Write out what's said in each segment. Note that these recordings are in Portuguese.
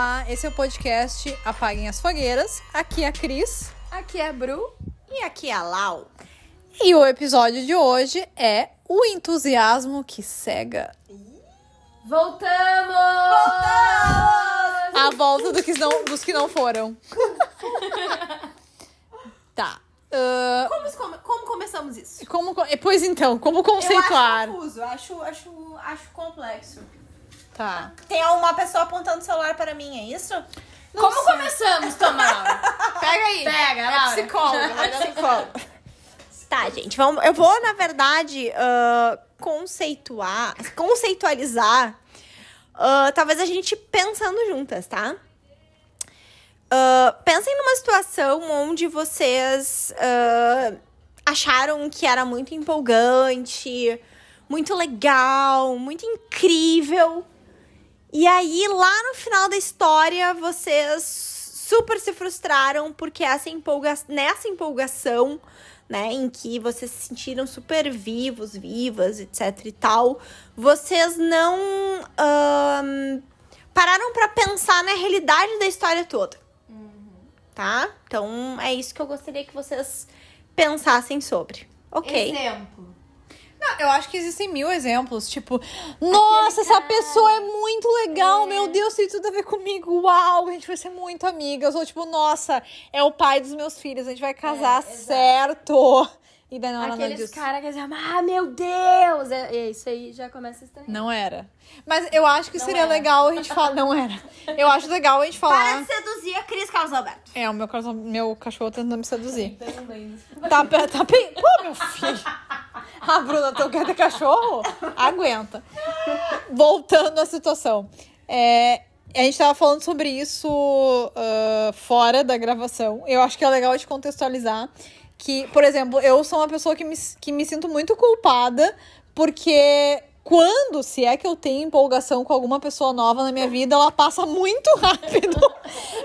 Olá, esse é o podcast Apaguem as Fogueiras. Aqui é a Cris. Aqui é a Bru. E aqui é a Lau. E o episódio de hoje é o entusiasmo que cega. Voltamos! A volta do que não- dos que não foram. tá. ah, Como, como, como começamos isso? como, co- pois então, como conceituar? Eu acho confuso, acho, acho, acho complexo. Tá. Tem uma pessoa apontando o celular para mim, é isso? Como começamos, Tamara? Pega aí. Pega, É Laura. psicóloga, dar psicóloga. Tá, gente, vamos, eu vou, na verdade, ah, conceituar, conceitualizar, ah, talvez a gente pensando juntas, tá? Ah, pensem numa situação onde vocês ah, acharam que era muito empolgante, muito legal, muito incrível. E aí, lá no final da história, vocês super se frustraram porque essa empolga nessa empolgação, né, em que vocês se sentiram super vivos, vivas, etc e tal, vocês não ahn, pararam pra pensar na realidade da história toda. Tá? Então, é isso que eu gostaria que vocês pensassem sobre. Ok. Exemplo. Não, eu acho que existem mil exemplos. Tipo, nossa, essa pessoa é muito legal. Meu Deus, tem tudo a ver comigo. Uau, a gente vai ser muito amigas. Ou tipo, nossa, é o pai dos meus filhos. A gente vai casar exato. certo. E daí não era nada Aqueles disso. caras que dizem, ah, meu Deus! É, é, isso aí já começa a estranhar. Não era. Mas eu acho que Não seria era. legal a gente falar. Não era. Eu acho legal a gente Para falar. de seduzir a Cris Carlos Alberto. É, o meu, meu cachorro tentando me seduzir. Tá, tá pe... Pô, meu filho. A Bruna, tu quer ter cachorro? Aguenta. Voltando à situação. É, a gente tava falando sobre isso ah, fora da gravação. Eu acho que é legal de contextualizar que, por exemplo, eu sou uma pessoa que me, que me sinto muito culpada porque quando, se é que eu tenho empolgação com alguma pessoa nova na minha vida, ela passa muito rápido.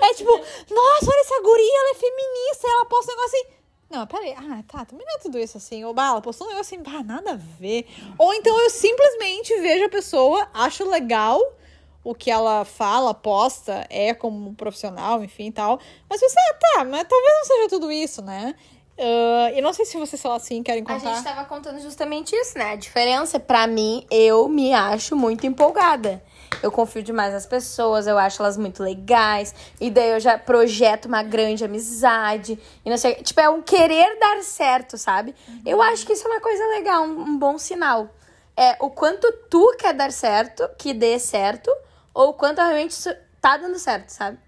É tipo, nossa, olha essa guria, ela é feminista, ela posta um negócio assim. Não, peraí. Ah, tá, também não é tudo isso assim. Ou, bah, ela postou um negócio assim, bah, nada a ver. Ou então eu simplesmente vejo a pessoa, acho legal o que ela fala, posta, é como profissional, enfim e tal. Mas você, ah, tá, mas talvez não seja tudo isso, né? Ah, e não sei se vocês, sei lá, assim, querem A contar. gente tava contando justamente isso, né? A diferença, pra mim, eu me acho muito empolgada. Eu confio demais nas pessoas, eu acho elas muito legais. E daí eu já projeto uma grande amizade. E não sei. Tipo, é um querer dar certo, sabe? Eu acho que isso é uma coisa legal, um, um bom sinal. É o quanto tu quer dar certo, que dê certo, ou o quanto realmente isso tá dando certo, sabe?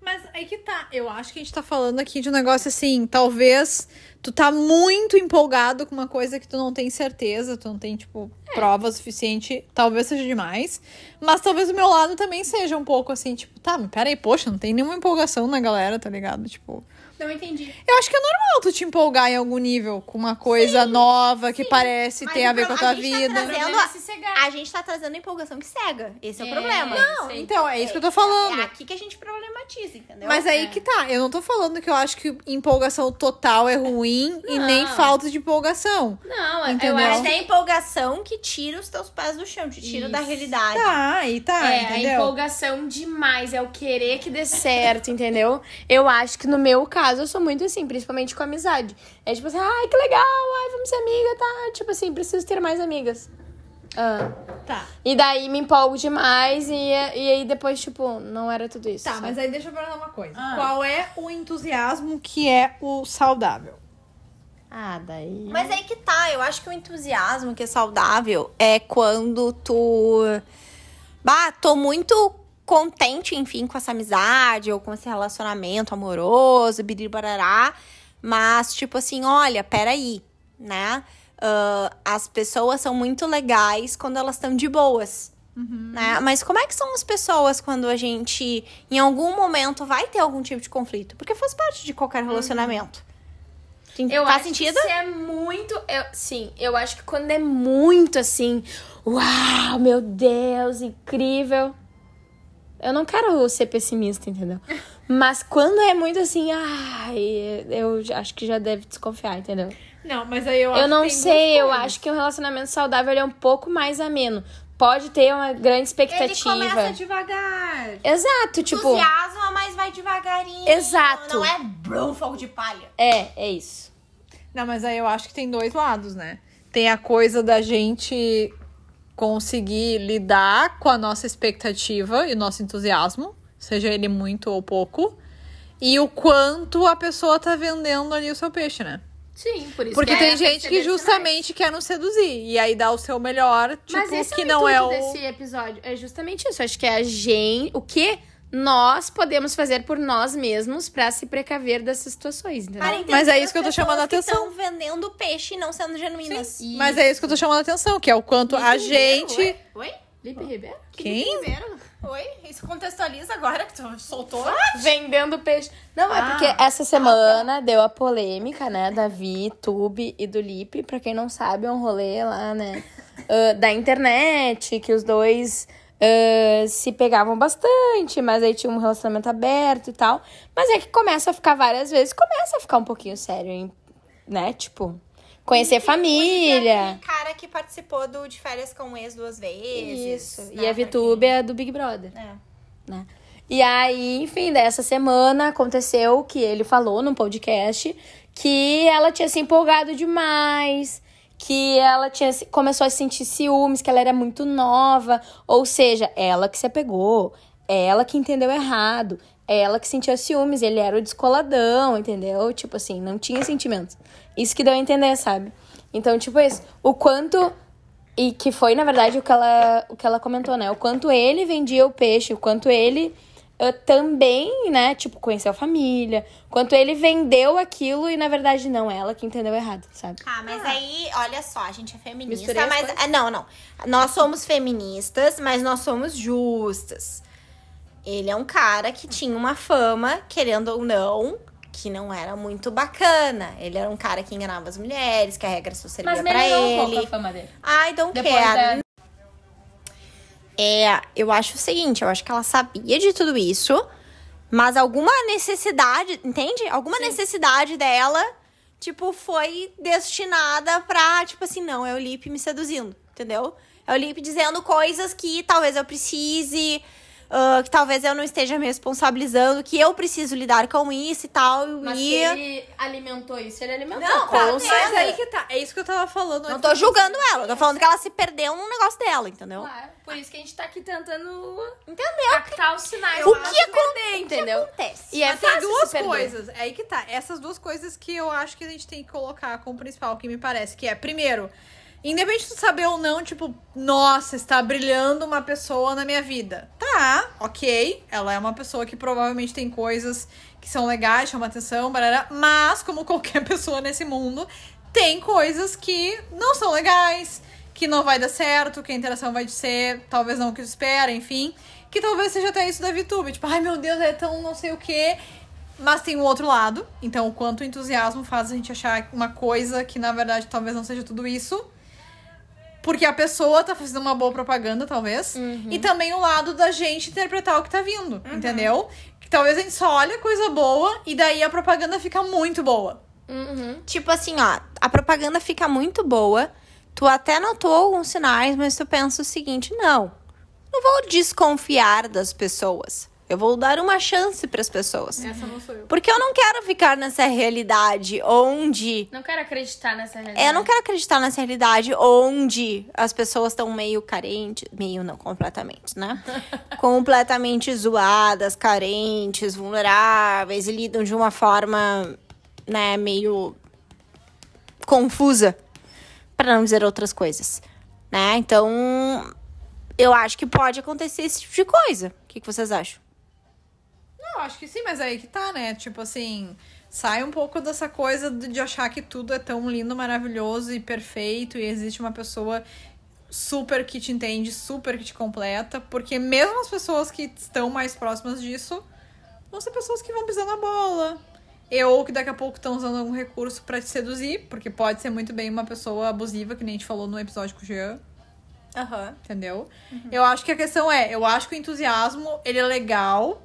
Mas aí que tá. Eu acho que a gente tá falando aqui de um negócio assim, talvez tu tá muito empolgado com uma coisa que tu não tem certeza, tu não tem, tipo, prova suficiente, talvez seja demais. Mas talvez o meu lado também seja um pouco assim, tipo, tá, mas peraí, poxa, não tem nenhuma empolgação na galera, tá ligado? Tipo. Não entendi. Eu acho que é normal tu te empolgar em algum nível com uma coisa nova que parece Mas ter a o ver com a tua a tá vida. trazendo- é se cegar. A gente tá trazendo empolgação que cega. Esse é, o É, problema. Não, Então, é isso que eu tô falando. É aqui que a gente problematiza, entendeu? Mas aí É. que tá, eu não tô falando que eu acho que empolgação total é ruim e nem Não. falta de empolgação. Não, Entendeu? eu acho tem empolgação que tira os teus pés do chão, te tira da Isso. realidade. Tá, aí tá, é, a entendeu? empolgação demais, é o querer que dê certo, entendeu? Eu acho que no meu caso eu sou muito assim, principalmente com amizade. É tipo assim, ai, que legal, ai, vamos ser amiga, tá? Tipo assim, preciso ter mais amigas. Ah. Tá. E daí me empolgo demais e, e aí depois, tipo, não era tudo isso. Tá, sabe? mas aí deixa eu perguntar uma coisa. Ah. Qual é o entusiasmo que é o saudável? Ah, daí. Mas aí que tá, eu acho que o entusiasmo que é saudável é quando tu. Bah, tô muito contente, enfim, com essa amizade ou com esse relacionamento amoroso, biribarará. Mas, tipo assim, olha, peraí, né? Ah, as pessoas são muito legais quando elas estão de boas. Né? Mas como é que são as pessoas quando a gente, em algum momento, vai ter algum tipo de conflito? Porque faz parte de qualquer relacionamento. Tem- Eu faz acho sentido? que se é muito. Eu, sim, eu acho que quando é muito assim, uau, meu Deus, incrível. Eu não quero ser pessimista, entendeu? Mas quando é muito assim, ai, eu acho que já deve desconfiar, entendeu? Não, mas aí eu Eu não sei, eu acho que um relacionamento saudável ele é um pouco mais ameno. pode ter uma grande Ele expectativa. começa devagar. Exato, tipo. Entusiasma, mas vai devagarinho. Exato. Não é brum, fogo de palha. É, é isso. Não, mas aí eu acho que tem dois lados, né? Tem a coisa da gente conseguir lidar com a nossa expectativa e o nosso entusiasmo, seja ele muito ou pouco, e o quanto a pessoa tá vendendo ali o seu peixe, né? Sim, por isso Porque que tem é gente que justamente quer nos seduzir e aí dá o seu melhor, tipo, Mas esse que é o não é o desse episódio. É justamente isso. Acho que é a gente. O que nós podemos fazer por nós mesmos pra se precaver dessas situações, entendeu? Para Mas é isso que eu tô chamando a atenção. Estão vendendo peixe e não sendo genuínas. Mas é isso que eu tô chamando a atenção, que é o quanto a gente Oi? Oi? Lipe Ribeiro? quem? Primeiro? Oi? Isso contextualiza agora que tu soltou? Vendendo peixe. Não, é Ah. porque essa semana deu a polêmica, né? Da Vi, Tube e do Lipe. Pra quem não sabe, é um rolê lá, né? ah, da internet, que os dois ah, se pegavam bastante, mas aí tinha um relacionamento aberto e tal. Mas é que começa a ficar várias vezes, começa a ficar um pouquinho sério, hein? né? Tipo, conhecer família. Aquele cara que participou do De Férias com o Ex duas vezes. Isso. né, E a VTube é do Big Brother. É. né? E aí, enfim, dessa semana aconteceu que ele falou num podcast que ela tinha se empolgado demais, que ela tinha começou a sentir ciúmes, que ela era muito nova, ou seja, ela que se apegou, ela que entendeu errado, ela que sentia ciúmes, ele era o descoladão, entendeu? Tipo assim, não tinha sentimentos. Isso que deu a entender, sabe? Então, tipo isso, o quanto e que foi, na verdade, o que ela, o que ela comentou, né? O quanto ele vendia o peixe, o quanto ele ah, também, né, tipo, conheceu a família, quanto ele vendeu aquilo e, na verdade, não, ela que entendeu errado, sabe? Ah, mas aí, olha só, a gente é feminista, Misturei mas. ah, não, não. Nós somos feministas, mas nós somos justas. Ele é um cara que tinha uma fama, querendo ou não, que não era muito bacana. Ele era um cara que enganava as mulheres, que a regra só servia pra ele. fama dele. I don't Depois care. da- É, eu acho o seguinte, eu acho que ela sabia de tudo isso, mas alguma necessidade, entende? Alguma necessidade dela, tipo, foi destinada pra, tipo assim, não, é o Lipe me seduzindo, entendeu? É o Lipe dizendo coisas que talvez eu precise, ah, que talvez eu não esteja me responsabilizando, que eu preciso lidar com isso e tal. Mas e se ele alimentou isso, ele alimentou. Não, com tá, Mas certeza. aí que tá. É isso que eu tava falando. não tô julgando ela, eu tô falando que ela se perdeu num negócio dela, entendeu? Claro, por isso que a gente tá aqui tentando Entendeu? captar os sinais. O que se acon- perder, entendeu? acontece? E é tem duas coisas. É aí que tá. Essas duas coisas que eu acho que a gente tem que colocar como principal, que me parece, que é, primeiro, independente de saber ou não, tipo, nossa, está brilhando uma pessoa na minha vida. Tá, ok. Ela é uma pessoa que provavelmente tem coisas que são legais, chamam atenção, barará, mas, como qualquer pessoa nesse mundo, tem coisas que não são legais, que não vai dar certo, que a interação vai ser talvez não o que espera, enfim. Que talvez seja até isso da VTube. Tipo, ai meu Deus, é tão não sei o quê. Mas tem o outro lado. Então, o quanto entusiasmo faz a gente achar uma coisa que, na verdade, talvez não seja tudo isso. Porque a pessoa tá fazendo uma boa propaganda, talvez. E também o lado da gente interpretar o que tá vindo, entendeu? Que talvez a gente só olha coisa boa e daí a propaganda fica muito boa. Uhum. Tipo assim, ó, a propaganda fica muito boa. Tu até notou alguns sinais, mas tu pensa o seguinte: não, não vou desconfiar das pessoas. Eu vou dar uma chance pras pessoas. Essa não sou eu. Porque eu não quero ficar nessa realidade onde. Não quero acreditar nessa realidade. É, eu não quero acreditar nessa realidade onde as pessoas estão meio carentes, meio não, completamente, né? completamente zoadas, carentes, vulneráveis e lidam de uma forma, né, meio confusa, para não dizer outras coisas, né? Então, eu acho que pode acontecer esse tipo de coisa. O que, que vocês acham? Não, acho que sim, mas aí que tá, né? Tipo assim, sai um pouco dessa coisa de achar que tudo é tão lindo, maravilhoso e perfeito e existe uma pessoa super que te entende, super que te completa, porque mesmo as pessoas que estão mais próximas disso vão ser pessoas que vão pisar na bola. Ou que daqui a pouco estão usando algum recurso pra te seduzir, porque pode ser muito bem uma pessoa abusiva, que nem a gente falou no episódio com o Jean. Aham. Entendeu? Eu acho que a questão é, eu acho que o entusiasmo, ele é legal,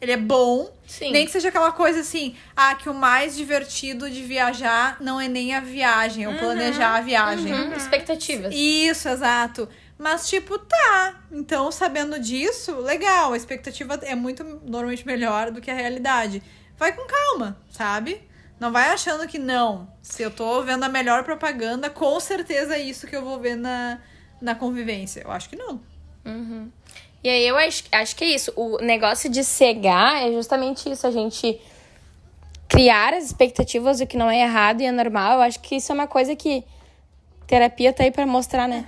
ele é bom. Sim. Nem que seja aquela coisa assim, ah, que o mais divertido de viajar não é nem a viagem, é o planejar a viagem. Uhum, Expectativas. Isso, exato. Mas, tipo, tá. Então, sabendo disso, legal. A expectativa é muito normalmente melhor do que a realidade. Vai com calma, sabe? Não vai achando que não. Se eu tô vendo a melhor propaganda, com certeza é isso que eu vou ver na, na convivência. Eu acho que não. E aí eu acho, acho que é isso. O negócio de cegar é justamente isso. A gente criar as expectativas, o que não é errado e é normal. Eu acho que isso é uma coisa que terapia tá aí pra mostrar, né?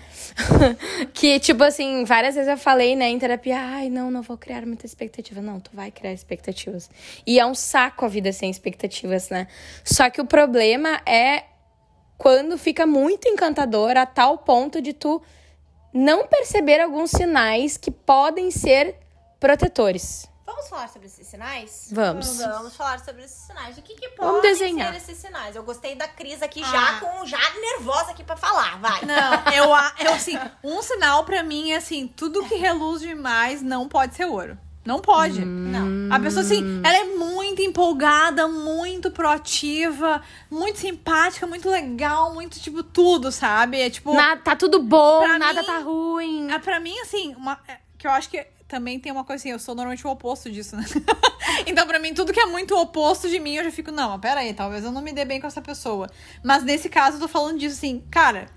que, tipo assim, várias vezes eu falei, né, em terapia, ai, não, não vou criar muita expectativa. Não, tu vai criar expectativas. E é um saco a vida sem expectativas, né? Só que o problema é quando fica muito encantador a tal ponto de tu não perceber alguns sinais que podem ser protetores. Vamos falar sobre esses sinais? Vamos. Vamos falar sobre esses sinais. O que, que Vamos podem desenhar. ser esses sinais? Eu gostei da Cris aqui Ah. já com já nervosa aqui pra falar, vai. Não, eu, a- eu assim, um sinal pra mim é assim, tudo que reluz demais não pode ser ouro. Não pode. Não. A pessoa, assim, ela é muito empolgada, muito proativa, muito simpática, muito legal, muito, tipo, tudo, sabe? É tipo. Na- tá tudo bom, nada mim- tá ruim. É, pra mim, assim, uma, é, que eu acho que também tem uma coisa assim, eu sou normalmente o oposto disso, né? então, pra mim, tudo que é muito oposto de mim, eu já fico, não, peraí, talvez eu não me dê bem com essa pessoa. Mas nesse caso, eu tô falando disso assim, cara,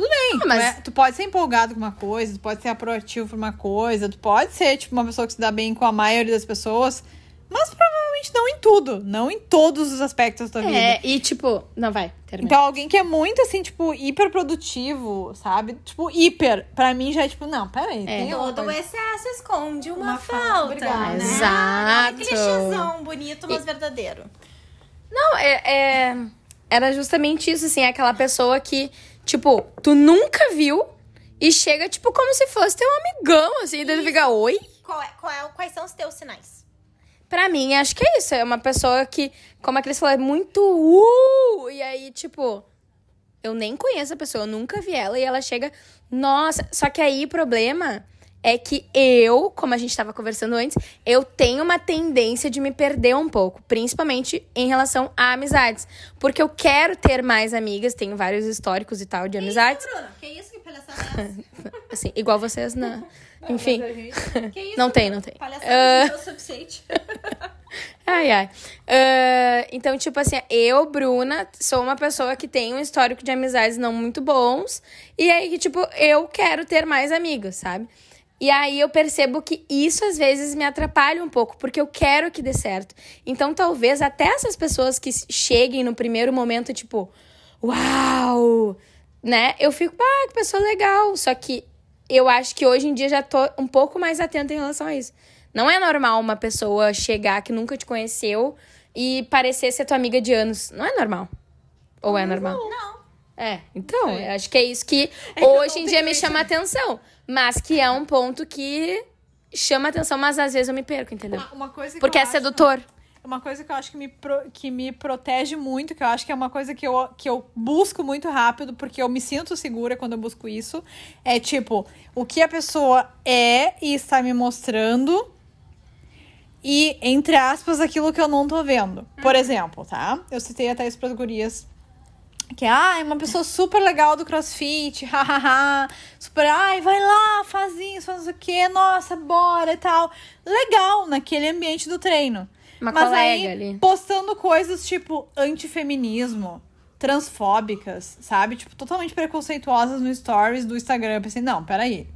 tudo bem. Ah, mas- tu, é- tu pode ser empolgado com uma coisa, tu pode ser proativo por uma coisa, tu pode ser, tipo, uma pessoa que se dá bem com a maioria das pessoas, mas provavelmente não em tudo, não em todos os aspectos da tua vida. É, e tipo, não vai, termina. Então, alguém que é muito, assim, tipo, hiper produtivo, sabe? Tipo, hiper. Pra mim já é tipo, não, peraí. É. Tem Todo coisa. excesso esconde uma, Uma falta. falta. Obrigada. Né? Exato. Clichêzão bonito, mas verdadeiro. Não, é, é- Era justamente isso, assim, aquela pessoa que, tipo, tu nunca viu e chega, tipo, como se fosse teu amigão, assim, e tu fica, oi? Qual é, qual é- quais são os teus sinais? Pra mim, acho que é isso. É uma pessoa que, como a Cris falou, é muito uh! E aí, tipo, eu nem conheço a pessoa, eu nunca vi ela e ela chega, nossa. Só que aí o problema é que eu, como a gente tava conversando antes, eu tenho uma tendência de me perder um pouco, principalmente em relação a amizades. Porque eu quero ter mais amigas, tenho vários históricos e tal de amizades. Bruno, que isso? Que palhaçada é? Assim, igual vocês, né? Enfim. Que isso? Não tem, não tem. Palhaçada Ah. não é o suficiente. Ai, ai. Ah, então, tipo assim, eu, Bruna, sou uma pessoa que tem um histórico de amizades não muito bons. E aí, que, tipo, eu quero ter mais amigos, sabe? E aí eu percebo que isso às vezes me atrapalha um pouco, porque eu quero que dê certo. Então, talvez até essas pessoas que cheguem no primeiro momento, tipo, uau! Né? Eu fico, ah, que pessoa legal. Só que eu acho que hoje em dia já tô um pouco mais atenta em relação a isso. Não é normal uma pessoa chegar que nunca te conheceu e parecer ser tua amiga de anos. Não é normal. Ou é normal? Não. É, então, eu acho que é isso que que eu hoje não em dia me chama atenção. Mas que é um ponto que chama atenção, mas às vezes eu me perco, entendeu? Uma- Uma coisa que Porque eu é acho- sedutor. Uma coisa que eu acho que me, pro- que me protege muito, que eu acho que é uma coisa que eu, que eu busco muito rápido, porque eu me sinto segura quando eu busco isso, é tipo, o que a pessoa é e está me mostrando e, entre aspas, aquilo que eu não tô vendo. Por exemplo, tá? Eu citei até isso pras gurias. Que, ah, é uma pessoa super legal do crossfit, hahaha. super, ai, vai lá, faz isso, faz o quê, nossa, bora e tal. Legal naquele ambiente do treino. Uma Mas aí, ali. postando coisas tipo antifeminismo, transfóbicas, sabe? Tipo, totalmente preconceituosas no stories do Instagram. Eu pensei, não, peraí.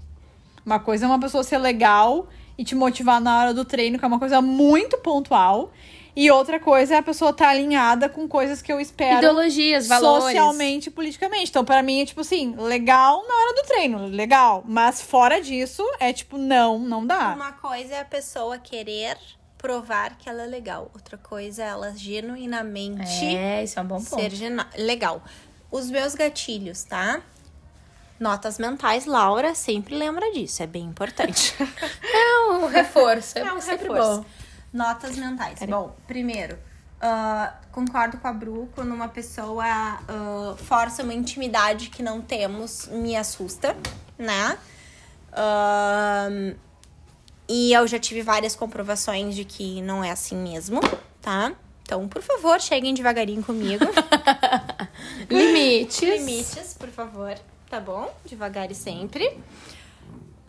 Uma coisa é uma pessoa ser legal e te motivar na hora do treino, que é uma coisa muito pontual. E outra coisa é a pessoa estar alinhada com coisas que eu espero Ideologias, valores. socialmente e politicamente. Então, pra mim, é tipo assim, legal na hora do treino, legal. Mas fora disso, é tipo, não, não dá. Uma coisa é a pessoa querer provar que ela é legal. Outra coisa é ela genuinamente É, isso é um bom ponto. ser legal. Os meus gatilhos, tá? Notas mentais, Laura sempre lembra disso, é bem importante. É um reforço. É, É um sempre reforço. bom. Notas mentais. Bom, primeiro, ah, concordo com a Bru, quando uma pessoa ah, força uma intimidade que não temos, me assusta, né? Ahn, e eu já tive várias comprovações de que não é assim mesmo, tá? Então, por favor, cheguem devagarinho comigo. Limites. Limites, por favor. tá bom? Devagar e sempre.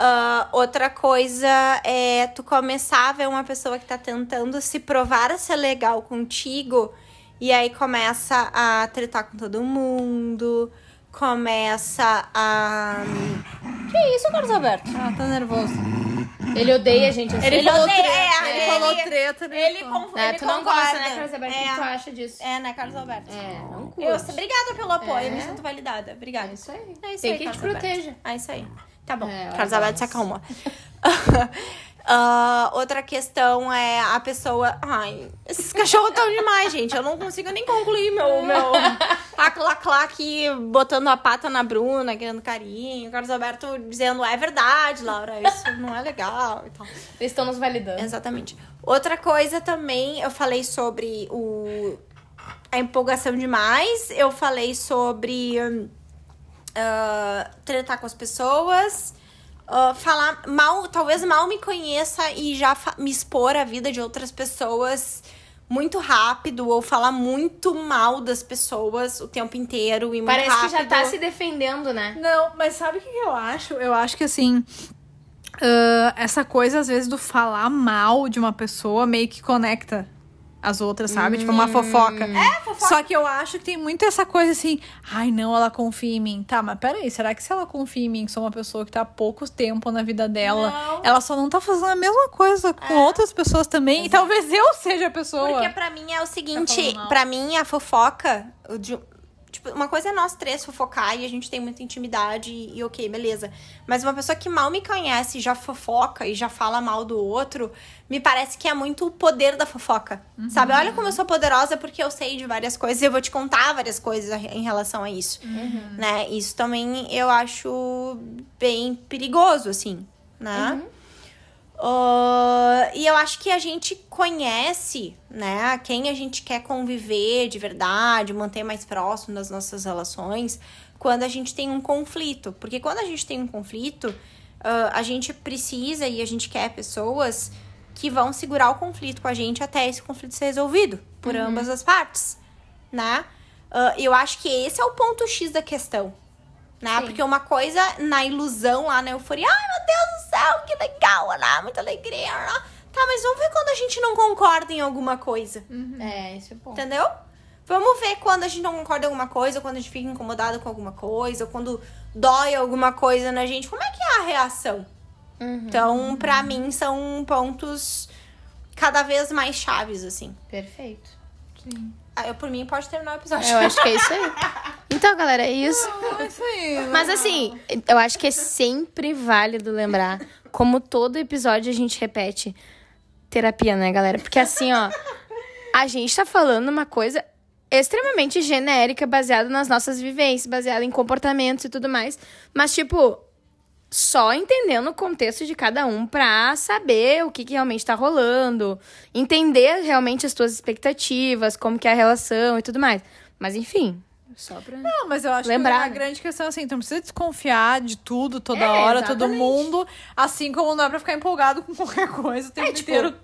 Ah, outra coisa é tu começar a ver uma pessoa que tá tentando se provar a ser legal contigo e aí começa a tretar com todo mundo, começa a. Que isso, Carlos Alberto? Ah, tá nervoso. Ele odeia a gente assim. Ele, falou odeia, treta. é, ele, ele- falou treta. né? Ele, conf... É, ele tu não concorda. gosta, né, Carlos Alberto? O que É. tu acha disso? É, né, Carlos Alberto? É, não curte. Eu, obrigada pelo apoio, É. me sinto validada. Obrigada. É isso aí. É isso Tem aí, que te Carlos Alberto. proteja. É isso aí. Tá bom. É, Carlos olha, Alberto, se acalma. Ah, outra questão é a pessoa. Ai, esses cachorros estão demais, gente. Eu não consigo nem concluir meu. meu... Clá, aqui, botando a pata na Bruna, querendo carinho. O Carlos Alberto dizendo: é verdade, Laura, isso não é legal e tal. Eles estão nos validando. Exatamente. Outra coisa também, eu falei sobre o a empolgação demais. Eu falei sobre ah, tratar com as pessoas. ah, falar mal, talvez mal me conheça e já me expor à vida de outras pessoas muito rápido ou falar muito mal das pessoas o tempo inteiro e muito Parece rápido. que já tá se defendendo, né? Não, mas sabe o que eu acho? Eu acho que assim. ah, essa coisa, às vezes, do falar mal de uma pessoa meio que conecta as outras, sabe? Tipo, uma fofoca. É, fofoca. Só que eu acho que tem muito essa coisa assim, ai, não, ela confia em mim. Tá, mas peraí, será que se ela confia em mim, que sou uma pessoa que tá há pouco tempo na vida dela, Não. ela só não tá fazendo a mesma coisa com outras pessoas também? E talvez eu seja a pessoa. Porque pra mim é o seguinte, falando mal. pra mim a fofoca, de- tipo, uma coisa é nós três fofocar e a gente tem muita intimidade e, e ok, beleza. Mas uma pessoa que mal me conhece e já fofoca e já fala mal do outro, me parece que é muito o poder da fofoca. Sabe? Olha como eu sou poderosa porque eu sei de várias coisas e eu vou te contar várias coisas em relação a isso. Né? Isso também eu acho bem perigoso, assim, né? Ah, e eu acho que a gente conhece, né, quem a gente quer conviver de verdade, manter mais próximo das nossas relações, quando a gente tem um conflito. Porque quando a gente tem um conflito, ah, a gente precisa e a gente quer pessoas que vão segurar o conflito com a gente até esse conflito ser resolvido por ambas as partes, né? Ah, eu acho que esse é o ponto X da questão. Né? Sim. Porque uma coisa na ilusão lá, na euforia, ai meu Deus do céu, que legal, né? Muita alegria. né? Tá, mas vamos ver quando a gente não concorda em alguma coisa. É, esse é o ponto. Entendeu? Vamos ver quando a gente não concorda em alguma coisa, quando a gente fica incomodado com alguma coisa, quando dói alguma coisa na gente. Como é que é a reação? Então, pra mim, são pontos cada vez mais chaves, assim. Perfeito. Sim. Ah, Eu, por mim, pode terminar o episódio. Eu acho que é isso aí. Então, galera, é isso. É isso aí. Mas assim, eu acho que é sempre válido lembrar, como todo episódio a gente repete, terapia, né, galera? Porque assim, ó, a gente tá falando uma coisa extremamente genérica, baseada nas nossas vivências, baseada em comportamentos e tudo mais. Mas, tipo, só entendendo o contexto de cada um pra saber o que, que realmente tá rolando, entender realmente as tuas expectativas, como que é a relação e tudo mais. Mas enfim, só pra. Não, mas eu acho Lembrar, que a né? grande questão é assim, tu não precisa desconfiar de tudo, toda É, hora, todo exatamente. mundo. Assim como não dá pra ficar empolgado com qualquer coisa o tempo É, tipo, inteiro.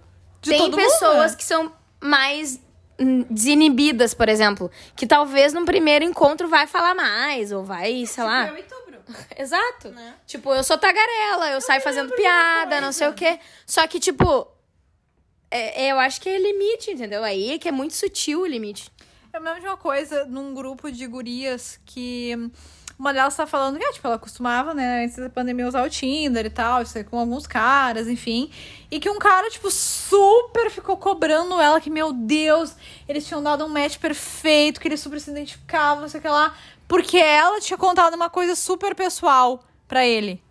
De Tem todo pessoas mundo, né? que são mais hum, desinibidas, por exemplo, que talvez num primeiro encontro vai falar mais, ou vai, sei lá. Eu e tu, Bru. Exato. Né? Tipo, eu sou tagarela, eu saio fazendo piada, não sei o quê. Só que, tipo, é- eu acho que é limite, entendeu? Aí é que é muito sutil o limite. Eu me lembro de uma coisa num grupo de gurias que uma delas tá falando que, ah, tipo, ela costumava, né, antes da pandemia usar o Tinder e tal, isso aí com alguns caras, enfim. E que um cara, tipo, super ficou cobrando ela que, meu Deus, eles tinham dado um match perfeito, que eles super se identificavam, não sei o que lá. Porque ela tinha contado uma coisa super pessoal pra ele.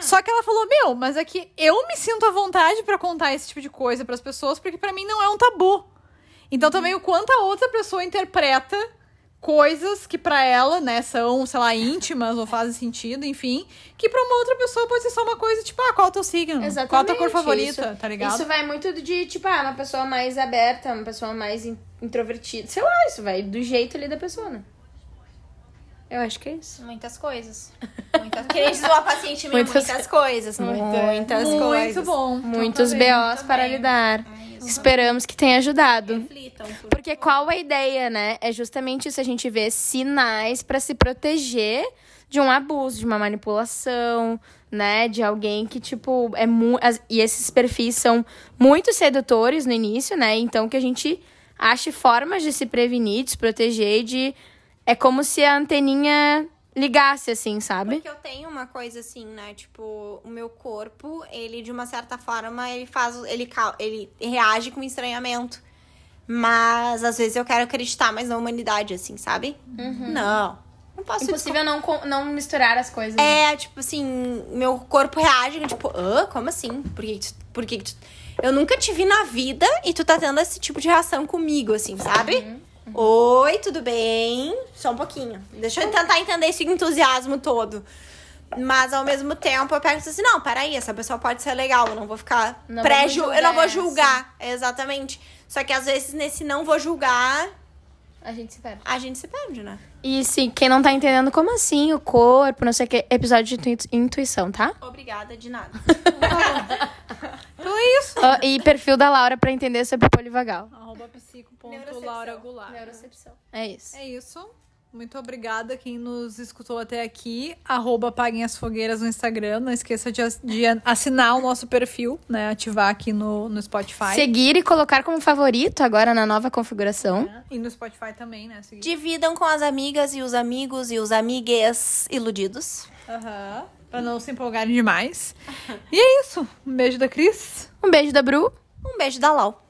Só que ela falou, meu, mas é que eu me sinto à vontade pra contar esse tipo de coisa pras pessoas, porque pra mim não é um tabu. Então também o quanto a outra pessoa interpreta coisas que pra ela, né, são, sei lá, íntimas ou fazem sentido, enfim, que pra uma outra pessoa pode ser só uma coisa tipo, ah, qual é o teu signo? Qual a tua cor favorita, Isso- tá ligado? Isso vai muito de, tipo, ah, uma pessoa mais aberta, uma pessoa mais in- introvertida. Sei lá, isso vai do jeito ali da pessoa, né? Eu acho que é isso. Muitas coisas. Muitas... Que nem diz uma paciente minha, Muitas- muitas, coisas. Muitas Muito coisas. bom. Muitos Então tá bem. BOs para lidar. Esperamos que tenha ajudado. Reflitam, por Porque qual a ideia, né? É justamente isso, a gente vê sinais pra se proteger de um abuso, de uma manipulação, né? De alguém que, tipo, é muito. E esses perfis são muito sedutores no início, né? Então que a gente ache formas de se prevenir, de se proteger, de. É como se a anteninha ligasse, assim, sabe? Porque eu tenho uma coisa assim, né? Tipo, o meu corpo, ele de uma certa forma, ele faz. Ele, ele reage com estranhamento. Mas às vezes eu quero acreditar mais na humanidade, assim, sabe? Não. Não posso Impossível não, não misturar as coisas. É, tipo assim, meu corpo reage, tipo, hã? Como assim? Por que, tu- por que, tu... Eu nunca te vi na vida e tu tá tendo esse tipo de reação comigo, assim, sabe? Oi, tudo bem? Só um pouquinho. Deixa eu tentar entender esse entusiasmo todo. Mas ao mesmo tempo eu penso assim, não, peraí, essa pessoa pode ser legal, eu não vou ficar Não pré vamos Eu julgar, não vou julgar, exatamente. Só que às vezes nesse não vou julgar, A gente se perde. a gente se perde, né? E sim, quem não tá entendendo como assim, o corpo, não sei o que, episódio de intui- intuição, tá? Obrigada de nada. É isso. E perfil da Laura pra entender sobre polivagal. Arroba psico.laura Neurocepção. Goulart. É isso. É isso. Muito obrigada quem nos escutou até aqui. Arroba Apaguem as Fogueiras no Instagram. Não esqueça de, de assinar o nosso perfil, né? Ativar aqui no, no Spotify. Seguir e colocar como favorito agora na nova configuração. E no Spotify também, né? Seguir. Dividam com as amigas e os amigos e os amigues iludidos. Aham. Pra não se empolgarem demais. E é isso. Um beijo da Cris. Um beijo da Bru. Um beijo da Lau.